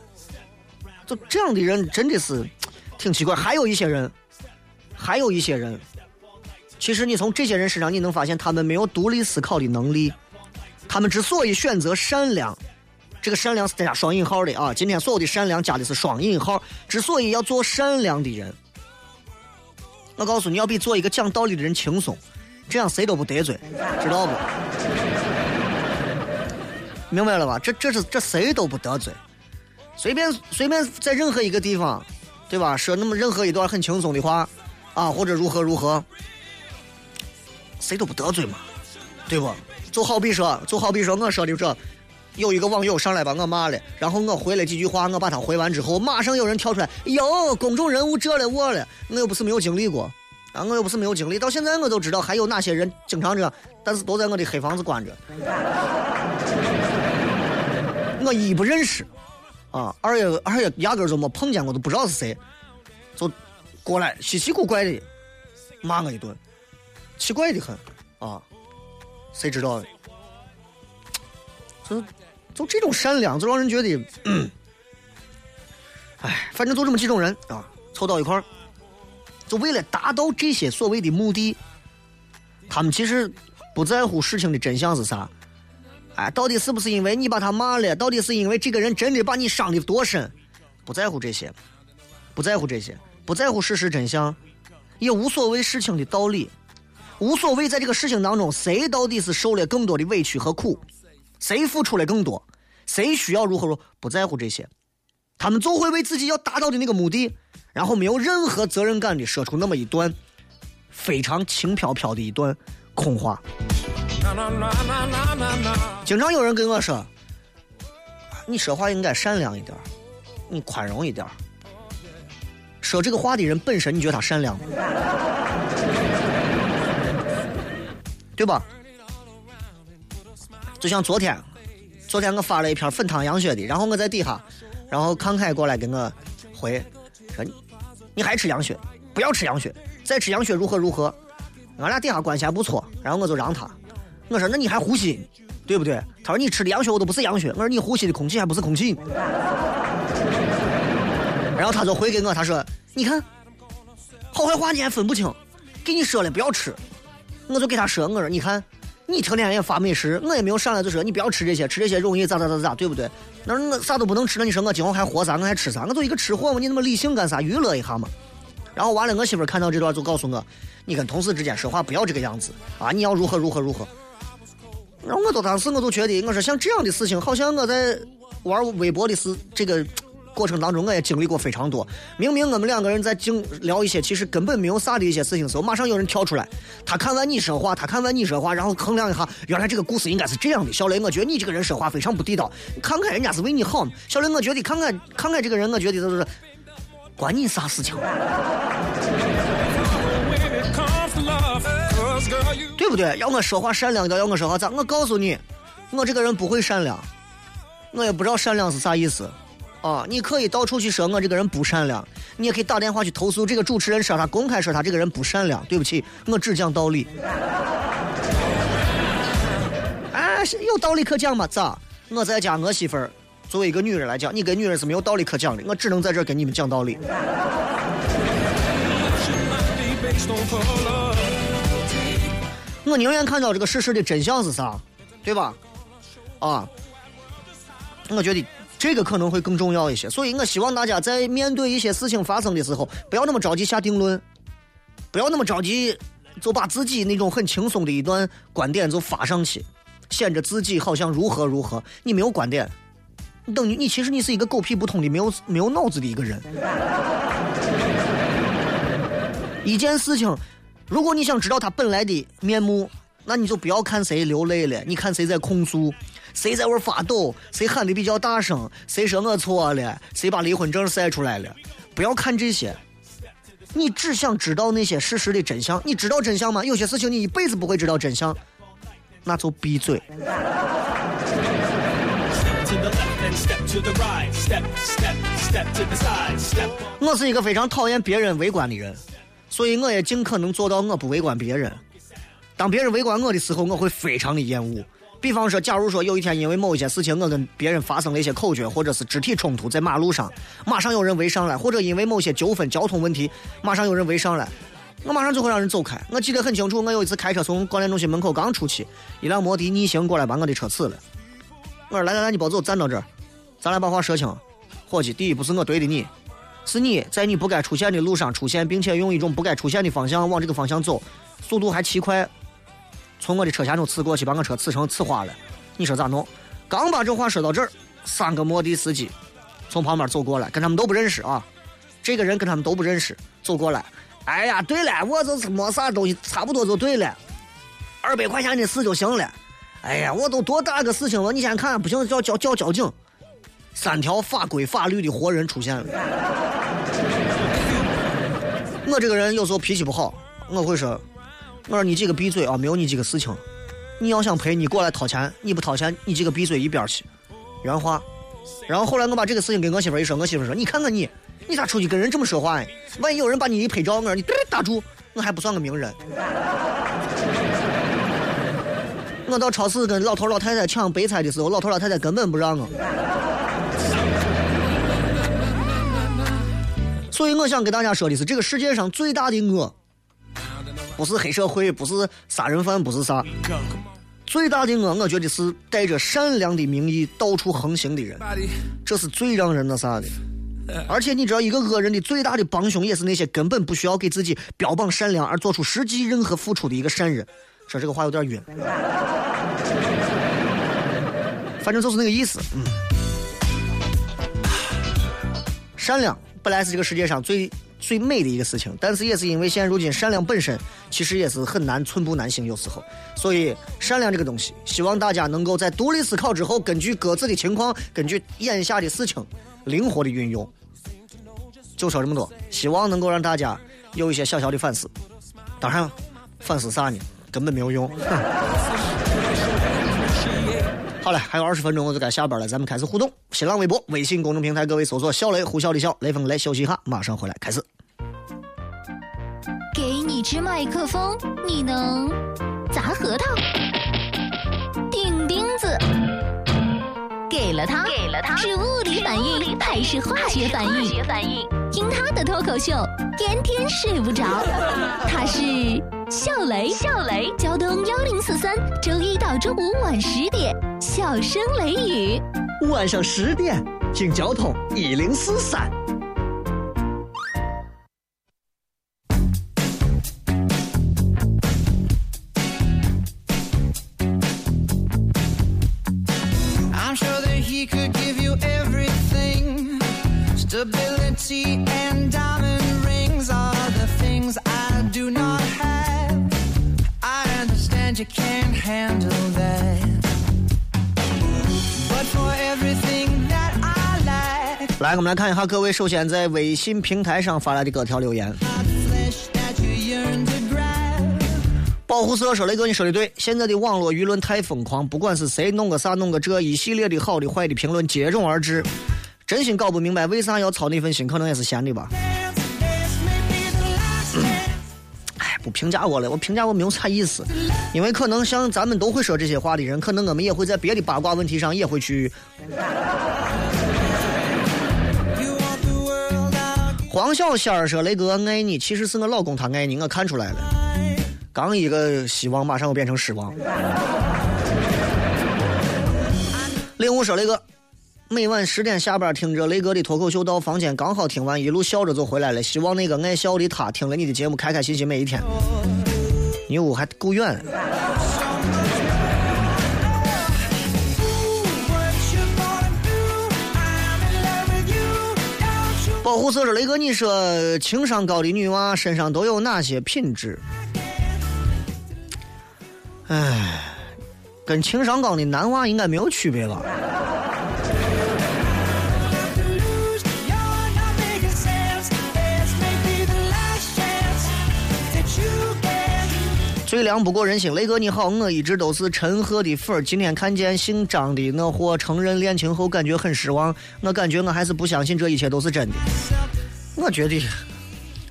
就这样的人真的是挺奇怪。还有一些人，还有一些人，其实你从这些人身上你能发现，他们没有独立思考的能力。他们之所以选择善良，这个善良是加双引号的啊。今天所有的善良加的是双引号。之所以要做善良的人。我告诉你要比做一个讲道理的人轻松，这样谁都不得罪，知道不？明白了吧？这这是这谁都不得罪，随便随便在任何一个地方，对吧？说那么任何一段很轻松的话，啊，或者如何如何，谁都不得罪嘛，对不？就好比说，就好比说我说的这，有一个网友上来把我骂了，然后我回了几句话，我把他回完之后，马上有人跳出来，哟，公众人物这了我了，我又不是没有经历过，啊，我又不是没有经历，到现在我都知道还有哪些人经常这样，但是都在我的黑房子关着，我一不认识，啊，二也二也压根儿就没碰见过，都不知道是谁，就过来稀奇古怪的骂我一顿，奇怪的很，啊，谁知道呢？就就这种善良，就让人觉得，哎，反正就这么几种人啊，凑到一块儿，就为了达到这些所谓的目的，他们其实不在乎事情的真相是啥，哎，到底是不是因为你把他骂了，到底是因为这个人真的把你伤的多深，不在乎这些，不在乎这些，不在乎事实真相，也无所谓事情的道理，无所谓在这个事情当中谁到底是受了更多的委屈和苦。谁付出了更多，谁需要如何如不在乎这些，他们就会为自己要达到的那个目的，然后没有任何责任感的说出那么一段非常轻飘飘的一段空话。经常有人跟我说：“你说话应该善良一点，你宽容一点。”说这个话的人本身，你觉得他善良吗？对吧？就像昨天，昨天我发了一篇粉汤羊血的，然后我在底下，然后康凯过来跟我回，说你你还吃羊血，不要吃羊血，再吃羊血如何如何，俺俩底下关系还不错，然后我就让他，我说那你还呼吸，对不对？他说你吃的羊血我都不是羊血，我说你呼吸的空气还不是空气，然后他就回给我，他说你看，好坏话你还分不清，给你说了不要吃，我就给他说，我说你看。你成天也发美食，我也没有上来就说你不要吃这些，吃这些容易咋咋咋咋，对不对？那我啥都不能吃，了你说我今后还活啥？我还吃啥？我就一个吃货嘛，你那么理性干啥？娱乐一下嘛。然后完了，我媳妇看到这段就告诉我，你跟同事之间说话不要这个样子啊！你要如何如何如何。然后我都当时我都觉得，我说像这样的事情，好像我在玩微博的事这个。过程当中，我也经历过非常多。明明我们两个人在经聊一些其实根本没有啥的一些事情的时候，马上有人跳出来。他看完你说话，他看完你说话，然后衡量一下，原来这个故事应该是这样的。小雷，我觉得你这个人说话非常不地道。看看人家是为你好。小雷，我觉得看看看看这个人，我觉得就是关你啥事情？对不对？要我说话善良点，要我说话咋？我告诉你，我这个人不会善良，我也不知道善良是啥意思。啊，你可以到处去说我这个人不善良，你也可以打电话去投诉这个主持人，说他公开说他这个人不善良。对不起，我只讲道理。哎，有道理可讲吗？咋？我在家，我媳妇儿作为一个女人来讲，你跟女人是没有道理可讲的。我只能在这跟你们讲道理。我宁愿看到这个事实的真相是啥，对吧？啊，我觉得。这个可能会更重要一些，所以我希望大家在面对一些事情发生的时候，不要那么着急下定论，不要那么着急就把自己那种很轻松的一段观点就发上去，显着自己好像如何如何。你没有观点，等于你其实你是一个狗屁不通的、没有没有脑子的一个人。一件事情，如果你想知道他本来的面目，那你就不要看谁流泪了，你看谁在控诉。谁在玩发抖？谁喊的比较大声？谁说我错了？谁把离婚证晒出来了？不要看这些，你只想知道那些事实的真相。你知道真相吗？有些事情你一辈子不会知道真相，那就闭嘴。我是一个非常讨厌别人围观的人，所以我也尽可能做到我不围观别人。当别人围观我的时候，我会非常的厌恶。比方说，假如说有一天因为某一些事情，我跟别人发生了一些口角，或者是肢体冲突，在马路上，马上有人围上来，或者因为某些纠纷、交通问题，马上有人围上来，我马上就会让人走开。我记得很清楚，我有一次开车从广电中心门口刚出去，一辆摩的逆行过来把我的车刺了。我说：“来来来，你别走，站到这儿，咱俩把话说清。伙计，第一不是我怼的你，是你在你不该出现的路上出现，并且用一种不该出现的方向往这个方向走，速度还奇快。”从我的车前头刺过去，把我车刺成刺花了。你说咋弄？刚把这话说到这儿，三个摩的司机从旁边走过来，跟他们都不认识啊。这个人跟他们都不认识，走过来。哎呀，对了，我就是没啥东西，差不多就对了，二百块钱的事就行了。哎呀，我都多大个事情了，你先看，不行叫叫叫交警。三条法规法律的活人出现了。我这个人有时候脾气不好，我会说，我说你几个闭嘴啊，没有你几个事情。你要想赔，你过来掏钱，你不掏钱，你几个闭嘴一边去。原话。然后后来我把这个事情跟我媳妇一说，我媳妇说，你看看你，你咋出去跟人这么说话呀？万一有人把你一拍照，我说你嘚打住，我还不算个名人。我到超市跟老头老太太抢白菜的时候，老头老太太根本不让我。所以我想跟大家说的是，这个世界上最大的恶，不是黑社会，不是杀人犯，不是啥，最大的恶，我觉得是带着善良的名义到处横行的人，这是最让人那啥的。而且你知道，一个恶人的最大的帮凶，也是那些根本不需要给自己标榜善良而做出实际任何付出的一个善人。说这个话有点晕，反正就是那个意思。嗯，善良本来是这个世界上最最美的一个事情，但是也是因为现如今善良本身其实也是很难寸步难行，有时候。所以善良这个东西，希望大家能够在独立思考之后，根据各自的情况，根据眼下的事情，灵活的运用。就说这么多，希望能够让大家有一些小小的反思。当然，反思啥呢？根本没有用。好了，还有二十分钟我就该下班了，咱们开始互动。新浪微博、微信公众平台，各位搜索“小雷”“呼啸的笑”“雷锋”来休息一下，马上回来开始。给你支麦克风，你能砸核桃、钉钉子？给了他，给了他，是物理反应还是化学反应？听他的脱口秀，天天睡不着。他是笑雷，笑雷，交通幺零四三，周一到周五晚十点，笑声雷雨。晚上十点，听交通一零四三。I'm sure 来，我们来看一下各位首先在微信平台上发来的各条留言。保护色说雷哥，你说的对，现在的网络舆论太疯狂，不管是谁弄个啥弄个这，一系列的好的坏的评论接踵而至，真心搞不明白为啥要操那份心，可能也是闲的吧。哎，不评价我了，我评价我没有啥意思，因为可能像咱们都会说这些话的人，可能我们也会在别的八卦问题上也会去。黄小仙儿说：“雷哥爱你，其实是我老公他爱你，我看出来了。刚一个希望，马上又变成失望。”令武说：“雷哥，每晚十点下班听着雷哥的脱口秀到房间，刚好听完，一路笑着就回来了。希望那个爱笑的他听了你的节目，开开心心每一天。你屋还够远。”保护色是：“雷哥，你说情商高的女娃身上都有哪些品质？”哎，跟情商高的男娃应该没有区别吧？最凉不过人心，雷哥你好，我一直都是陈赫的粉儿，今天看见姓张的那货承认恋情后，感觉很失望。我感觉我还是不相信这一切都是真的。我觉得，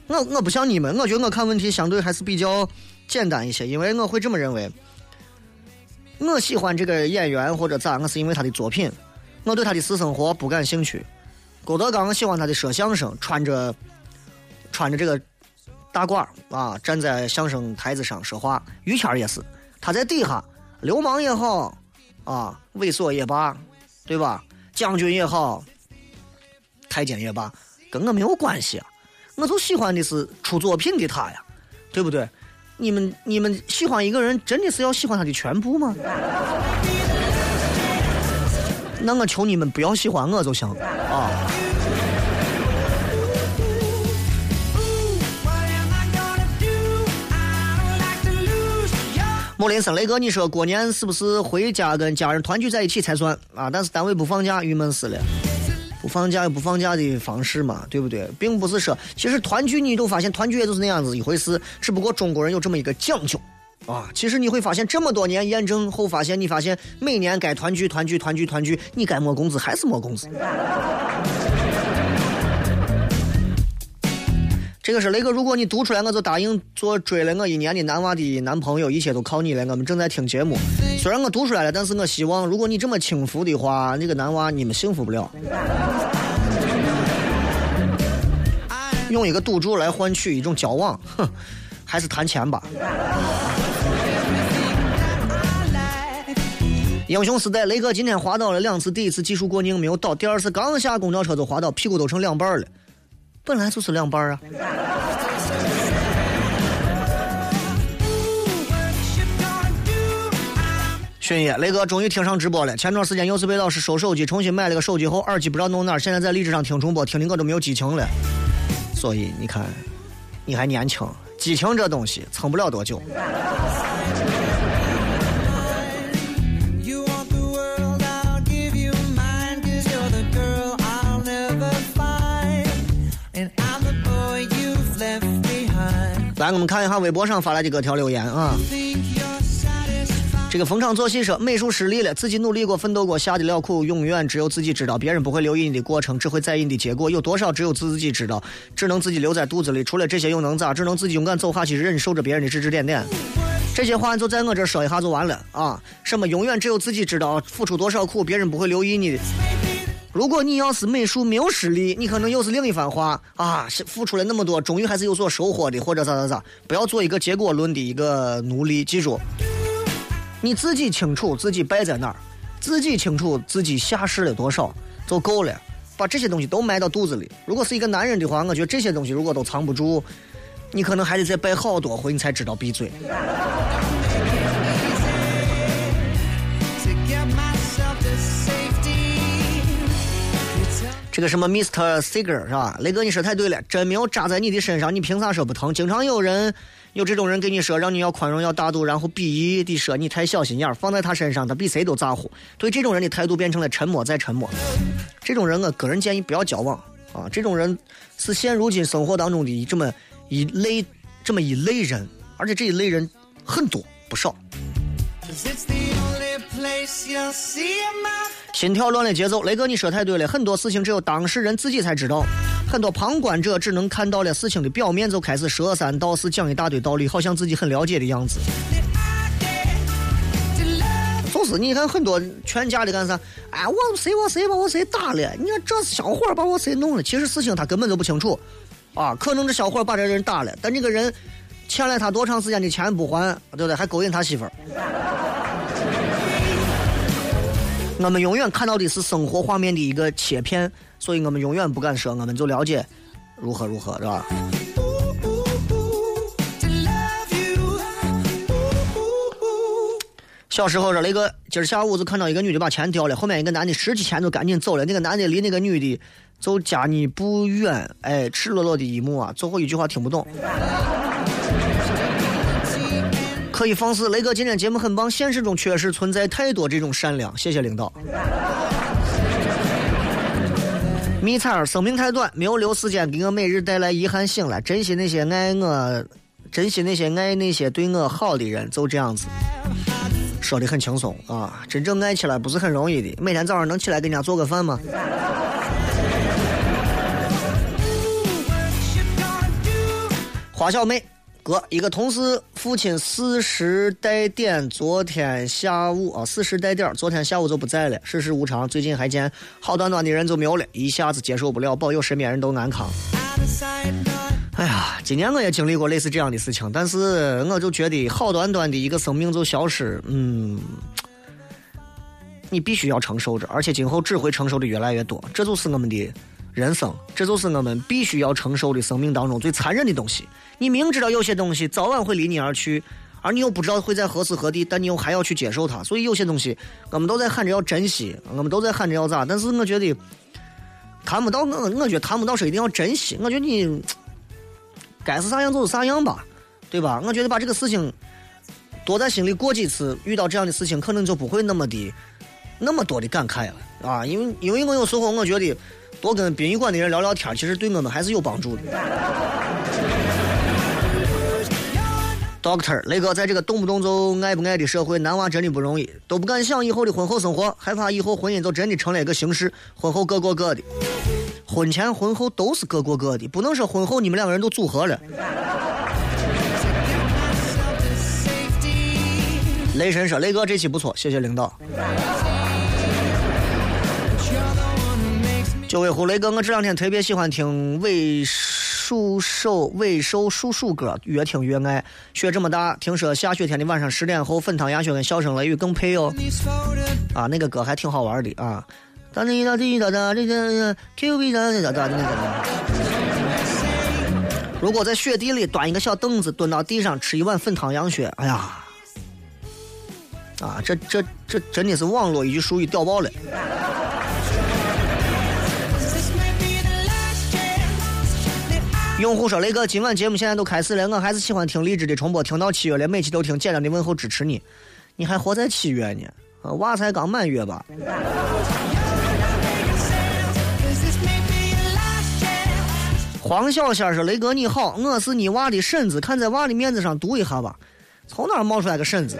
我我不像你们，我觉得我看问题相对还是比较简单一些，因为我会这么认为。我喜欢这个演员或者咋，我是因为他的作品，我对他的私生活不感兴趣。郭德纲喜欢他的说相声，穿着穿着这个大褂啊，站在相声台子上说话。于谦也是，他在底下，流氓也好，啊，猥琐也罢，对吧？将军也好，太监也罢，跟我没有关系啊。我就喜欢的是出作品的他呀，对不对？你们你们喜欢一个人，真的是要喜欢他的全部吗？那我求你们不要喜欢我就行啊。莫林森雷哥，你说过年是不是回家跟家人团聚在一起才算啊？但是单位不放假，郁闷死了。不放假有不放假的方式嘛，对不对？并不是说，其实团聚你都发现团聚也就是那样子一回事，只不过中国人有这么一个讲究啊。其实你会发现这么多年验证后，发现你发现每年该团聚团聚团聚团聚，你该没工资还是没工资。这个是雷哥，如果你读出来，我就答应做追了我一年的男娃的男朋友，一切都靠你了。我们正在听节目，虽然我读出来了，但是我希望，如果你这么轻浮的话，那个男娃你们幸福不了。用一个赌注来换取一种交往，哼，还是谈钱吧。英雄时代，雷哥今天滑倒了两次，第一次技术过硬没有倒，第二次刚下公交车就滑倒，屁股都成两半了。本来就是两半啊。迅野，雷哥终于听上直播了。前段时间又是被老师收手机，重新买了个手机后，耳机不知道弄哪儿，现在在荔枝上听重播，听的我都没有激情了。所以你看，你还年轻，激情这东西撑不了多久。来，我们看一下微博上发来的各条留言啊。这个逢场作戏说，美术失利了，自己努力过、奋斗过，下的了苦，永远只有自己知道，别人不会留意你的过程，只会在意你的结果。有多少只有自己知道，只能自己留在肚子里。除了这些又能咋？只能自己勇敢走下去，忍受着别人的指指点点。这些话就在我这说一下就完了啊！什么永远只有自己知道，付出多少苦，别人不会留意你的。如果你要是美术没有实力，你可能又是另一番话啊！付出了那么多，终于还是有所收获的，或者咋咋咋。不要做一个结果论的一个奴隶，记住，你自己清楚自己败在哪儿，自己清楚自己下试了多少就够了。把这些东西都埋到肚子里。如果是一个男人的话，我觉得这些东西如果都藏不住，你可能还得再败好多回，你才知道闭嘴。这个什么 Mr. Seeger 是吧？雷哥，你说太对了，针没有扎在你的身上，你凭啥说不疼？经常有人有这种人跟你说，让你要宽容、要大度，然后鄙夷的说你太小心眼儿，放在他身上，他比谁都咋呼。对这种人的态度变成了沉默再沉默。这种人，我个人建议不要交往啊！这种人是现如今生活当中的这么一类这么一类人，而且这一类人很多不少。心跳乱了节奏，雷哥，你说太对了，很多事情只有当事人自己才知道，很多旁观者只能看到了事情的表面，就开始说三道四，讲一大堆道理，好像自己很了解的样子。就是你看很多劝架的干啥？哎，我谁我谁把我谁打了？你看这小伙把我谁弄了？其实事情他根本就不清楚，啊，可能这小伙把这人打了，但这个人欠了他多长时间的钱不还，对不对？还勾引他媳妇儿。我们永远看到的是生活画面的一个切片，所以我们永远不敢说我们就了解如何如何，是吧？小时候说雷哥，今儿下午就看到一个女的把钱掉了，后面一个男的拾起钱就赶紧走了，那个男的离那个女的就家你不远，哎，赤裸裸的一幕啊，最后一句话听不懂。可以放肆，雷哥今天节目很棒，现实中确实存在太多这种善良，谢谢领导。迷彩儿，生命太短，没有留时间给我每日带来遗憾。醒来，珍惜那些爱我，珍惜那些爱那些对我好的人，就这样子。说的很轻松啊，真正爱起来不是很容易的。每天早上能起来给人家做个饭吗？花小妹，哥，一个同事父亲四十带点，昨天下午啊，四十带点，昨天下午就不在了，世事无常，最近还见好端端的人就没有了，一下子接受不了，保佑身边人都安康。哎呀，今年我也经历过类似这样的事情，但是我就觉得好端端的一个生命就消失，嗯，你必须要承受着，而且今后只会承受的越来越多，这就是我们的人生，这就是我们必须要承受的生命当中最残忍的东西。你明知道有些东西早晚会离你而去，而你又不知道会在何时何地，但你又还要去接受它，所以有些东西我们都在喊着要珍惜，我们都在喊着要咋，但是我觉得谈不到我，我觉得谈不到说一定要珍惜，我觉得你。该是啥样就是啥样吧，对吧？我觉得把这个事情多在心里过几次，遇到这样的事情，可能就不会那么的那么多的感慨了啊！因为因为我有时候我觉得多跟殡仪馆的人聊聊天，其实对我们还是有帮助的。Doctor 雷哥，在这个动不动就爱不爱的社会，男娃真的不容易，都不敢想以后的婚后生活，害怕以后婚姻就真的成了一个形式，婚后各过各的，婚前婚后都是各过各的，不能说婚后你们两个人都组合了。雷神说：“雷哥这期不错，谢谢领导。”九尾狐雷哥，我这两天特别喜欢听尾数首尾兽数数歌，越听越爱。雪这么大，听说下雪天的晚上十点后，粉汤鸭血跟笑声雷雨更配哦。啊，那个歌还挺好玩的啊。哒滴哒滴哒哒滴哒哒哒哒哒。如果在雪地里端一个小凳子，蹲到地上吃一碗粉汤羊血，哎呀，啊，这这这真的是网络一句俗语屌爆了。用户说：“雷哥，今晚节目现在都开始了，我还是喜欢听励志的重播，听到七月了，每期都听，简单的问候支持你。你还活在七月呢？啊，娃才刚满月吧？”黄小仙说：“雷哥你好，我是你娃的婶子，看在娃的面子上读一下吧。从哪冒出来个婶子？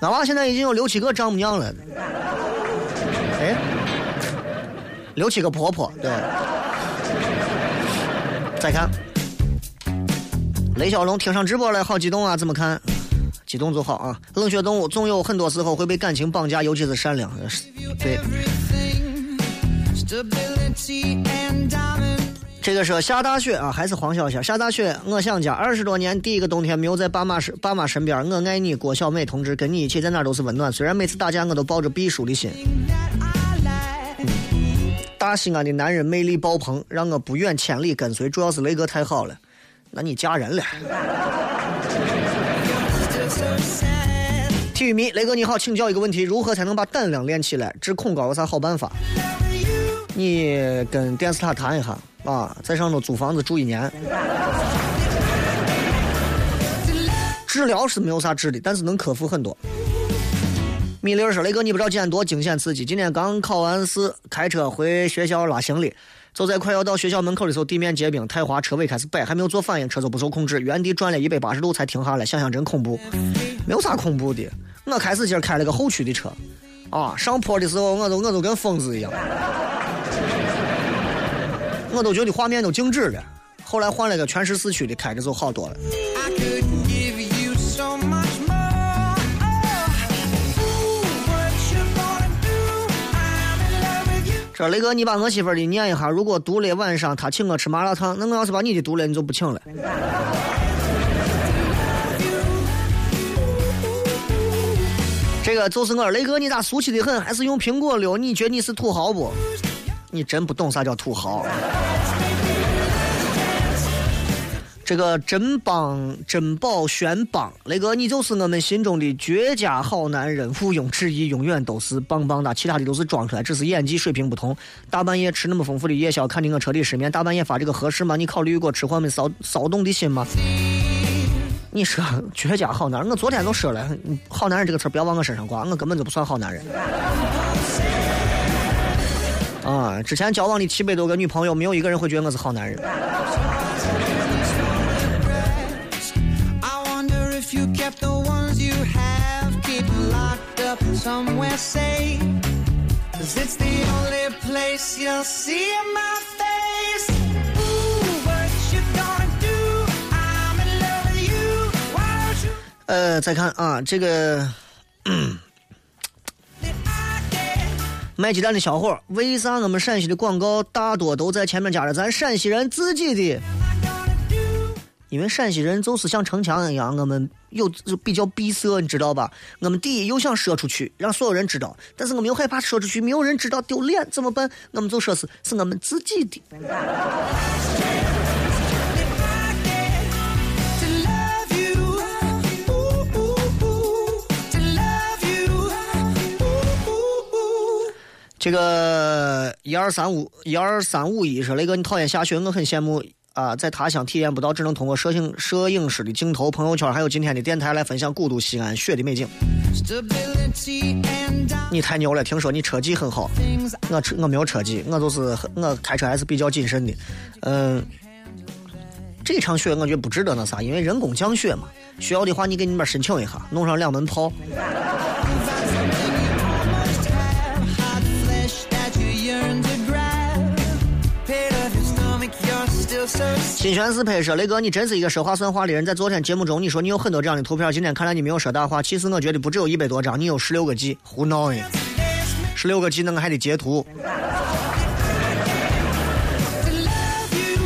俺娃现在已经有六七个丈母娘了。哎，六七个婆婆，对。再看，雷小龙听上直播了，好激动啊！怎么看？激动就好啊！冷血动物总有很多时候会被感情绑架，尤其是善良。对。这个是下大雪啊，还是黄小仙？下大雪，我想家。二十多年，第一个冬天没有在爸妈身爸妈身边。我爱你，郭小美同志，跟你一起在哪都是温暖。虽然每次打架，我都抱着避暑的心。大西安的男人魅力爆棚，让我不远千里跟随。主要是雷哥太好了，那你嫁人了。体育迷，雷哥你好，请教一个问题：如何才能把胆量练起来？治恐高有啥好办法？你跟电视塔谈一下啊，在上头租房子住一年。治疗是没有啥治的，但是能克服很多。米粒说：“雷哥，你不知道今天多惊险刺激！今天刚考完试，开车回学校拉行李，就在快要到学校门口的时候，地面结冰太滑，车尾开始摆，还没有做反应，车就不受控制，原地转了一百八十度才停下来。想想真恐怖，没有啥恐怖的。我开始今儿开了个后驱的车，啊，上坡的时候我都我都跟疯子一样。”我都觉得画面都静止了，后来换了个全时四驱的，开着就好多了。这雷哥，你把我媳妇的念一下，如果读了晚上她请我吃麻辣烫，那我要是把你的读了，你就不请了。这个就是我，雷哥，你咋俗气的很？还是用苹果溜？你觉得你是土豪不？你真不懂啥叫土豪。这个珍邦珍宝轩邦，雷哥，你就是我们心中的绝佳好男人，毋庸置疑，永远都是棒棒哒。其他的都是装出来，只是演技水平不同。大半夜吃那么丰富的夜宵，看的我彻底失眠。大半夜发这个合适吗？你考虑过吃货们骚骚动的心吗？你说绝佳好男人，我昨天都说了，好男人这个词不要往我身上挂，我根本就不算好男人。啊！之前交往的七百多个女朋友，没有一个人会觉得我是好男人。呃，再看啊，这个。卖鸡蛋的小伙，为啥我们陕西的广告大多都在前面加着咱陕西人自己的？因为陕西人就是像城墙一样，我们有比较闭塞，你知道吧？我们第一又想说出去，让所有人知道，但是我们又害怕说出去没有人知道丢脸，怎么办？我们就说是是我们自己的。这个一二三五一二三五一说雷哥，你讨厌下雪，我很羡慕啊，在他乡体验不到，只能通过摄影摄影师的镜头、朋友圈还有今天的电台来分享古都西安雪的美景。你太牛了，听说你车技很好，我车我没有车技，我就是我开车还是比较谨慎的。嗯，这场雪我觉得不值得那啥，因为人工降雪嘛，需要的话你给你们申请一下，弄上两门炮。新宣四拍摄雷哥，你真是一个说话算话的人。在昨天节目中，你说你有很多这样的图片，今天看来你没有说大话。其实我觉得不只有一百多张，你有十六个 G，胡闹呀！十六个 G 那个还得截图。to love you.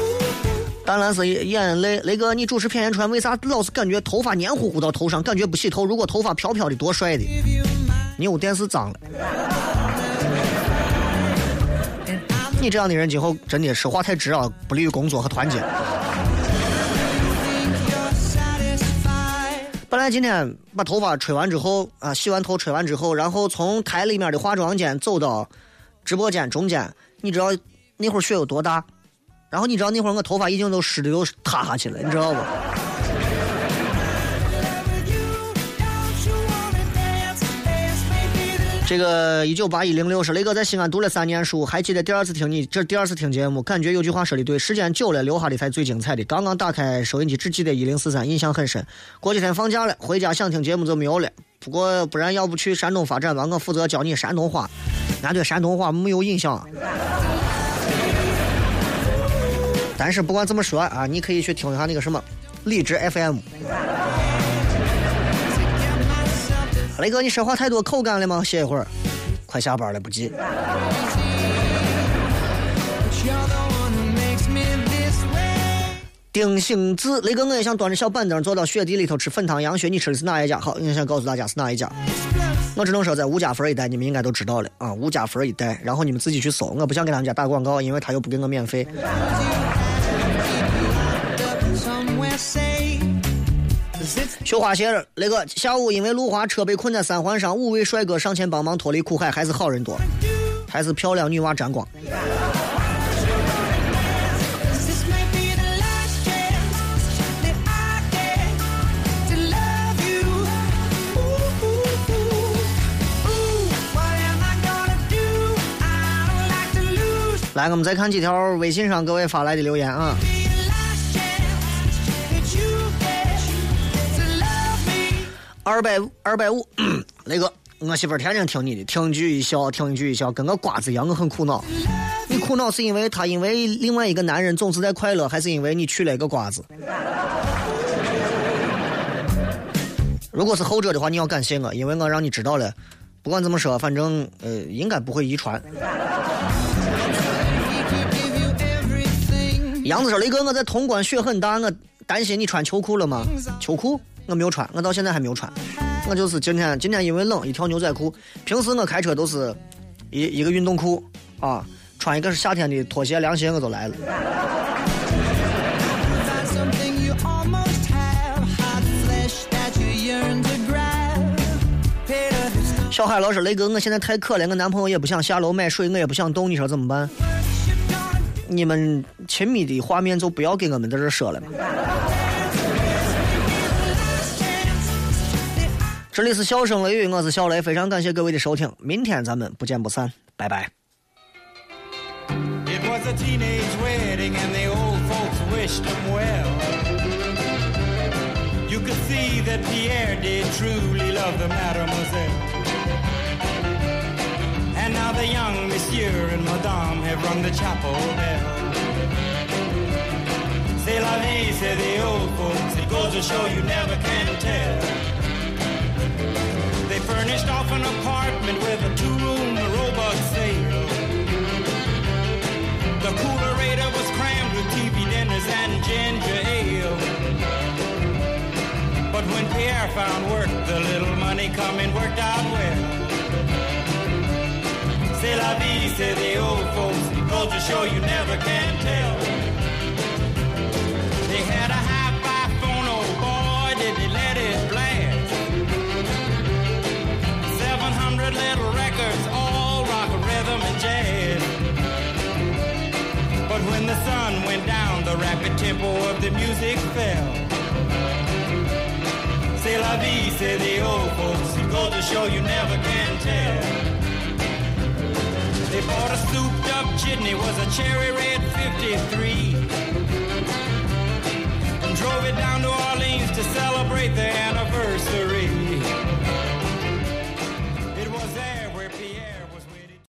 Ooh, 淡蓝色眼泪，雷哥，你主持片言传，为啥老是感觉头发黏糊糊到头上，感觉不洗头？如果头发飘飘的，多帅的！你有电视脏了。你这样的人今后真的说话太直了，不利于工作和团结。本来今天把头发吹完之后啊，洗完头吹完之后，然后从台里面的化妆间走到直播间中间，你知道那会儿雪有多大？然后你知道那会儿我头发已经都湿的都塌下去了，你知道不？这个一九八一零六是雷哥在西安读了三年书，还记得第二次听你这第二次听节目，感觉有句话说的对，时间久了留下的才最精彩的。刚刚打开收音机，只记得一零四三，印象很深。过几天放假了，回家想听节目就没有了。不过不然要不去山东发展吧，我负责教你山东话，俺对山东话没有印象。但是不管怎么说啊，你可以去听一下那个什么荔枝 FM。雷哥，你说话太多口干了吗？歇一会儿，快下班了，不急。丁兴子，雷哥，我也想端着小板凳坐到雪地里头吃粉汤羊血，你吃的是哪一家？好，我想告诉大家是哪一家。我只能说在吴家坟一带，你们应该都知道了啊，吴家坟一带，然后你们自己去搜，我不想给他们家打广告，因为他又不给我免费。绣花鞋，那个下午因为路滑车被困在三环上，五位帅哥上前帮忙脱离苦海，还是好人多，还是漂亮女娃沾光。来，我们再看几条微信上各位发来的留言啊。二百五，二百五，雷哥，我媳妇儿天天听你的，听一句一笑，听一句一笑，跟个瓜子一样，我很苦恼。你苦恼是因为他因为另外一个男人总是在快乐，还是因为你娶了一个瓜子？如果是后者的话，你要感谢我，因为我让你知道了。不管怎么说，反正呃，应该不会遗传。杨子说：“雷哥，我在潼关雪很大，我担心你穿秋裤了吗？秋裤我没有穿，我到现在还没有穿。我就是今天今天因为冷，一条牛仔裤。平时我开车都是一一个运动裤啊，穿一个是夏天的拖鞋、凉鞋我都来了。小海老师，雷哥，我现在太渴了，我男朋友也不想下楼买水，我也不想动，你说怎么办？你们亲密的画面就不要给我们在这说了嘛。这里是笑声雷雨，我是小雷，非常感谢各位的收听，明天咱们不见不散，拜拜。It was a teenage wedding and the old folks wished him well. You could see that Pierre did truly love the mademoiselle. And now the young monsieur and madame have rung the chapel bell. C'est la vie, say the old folks. It goes to show you never can tell. Furnished off an apartment with a two-room robot sale. The coolerator was crammed with TV dinners and ginger ale. But when Pierre found work, the little money coming worked out well. C'est la vie, say the old folks. To show you never can tell. They had them records all rock, rhythm, and jazz. But when the sun went down, the rapid tempo of the music fell. C'est la vie, say the old folks. It goes to show you never can tell. They bought a souped up chitney, was a cherry red 53. And drove it down to Orleans to celebrate the anniversary.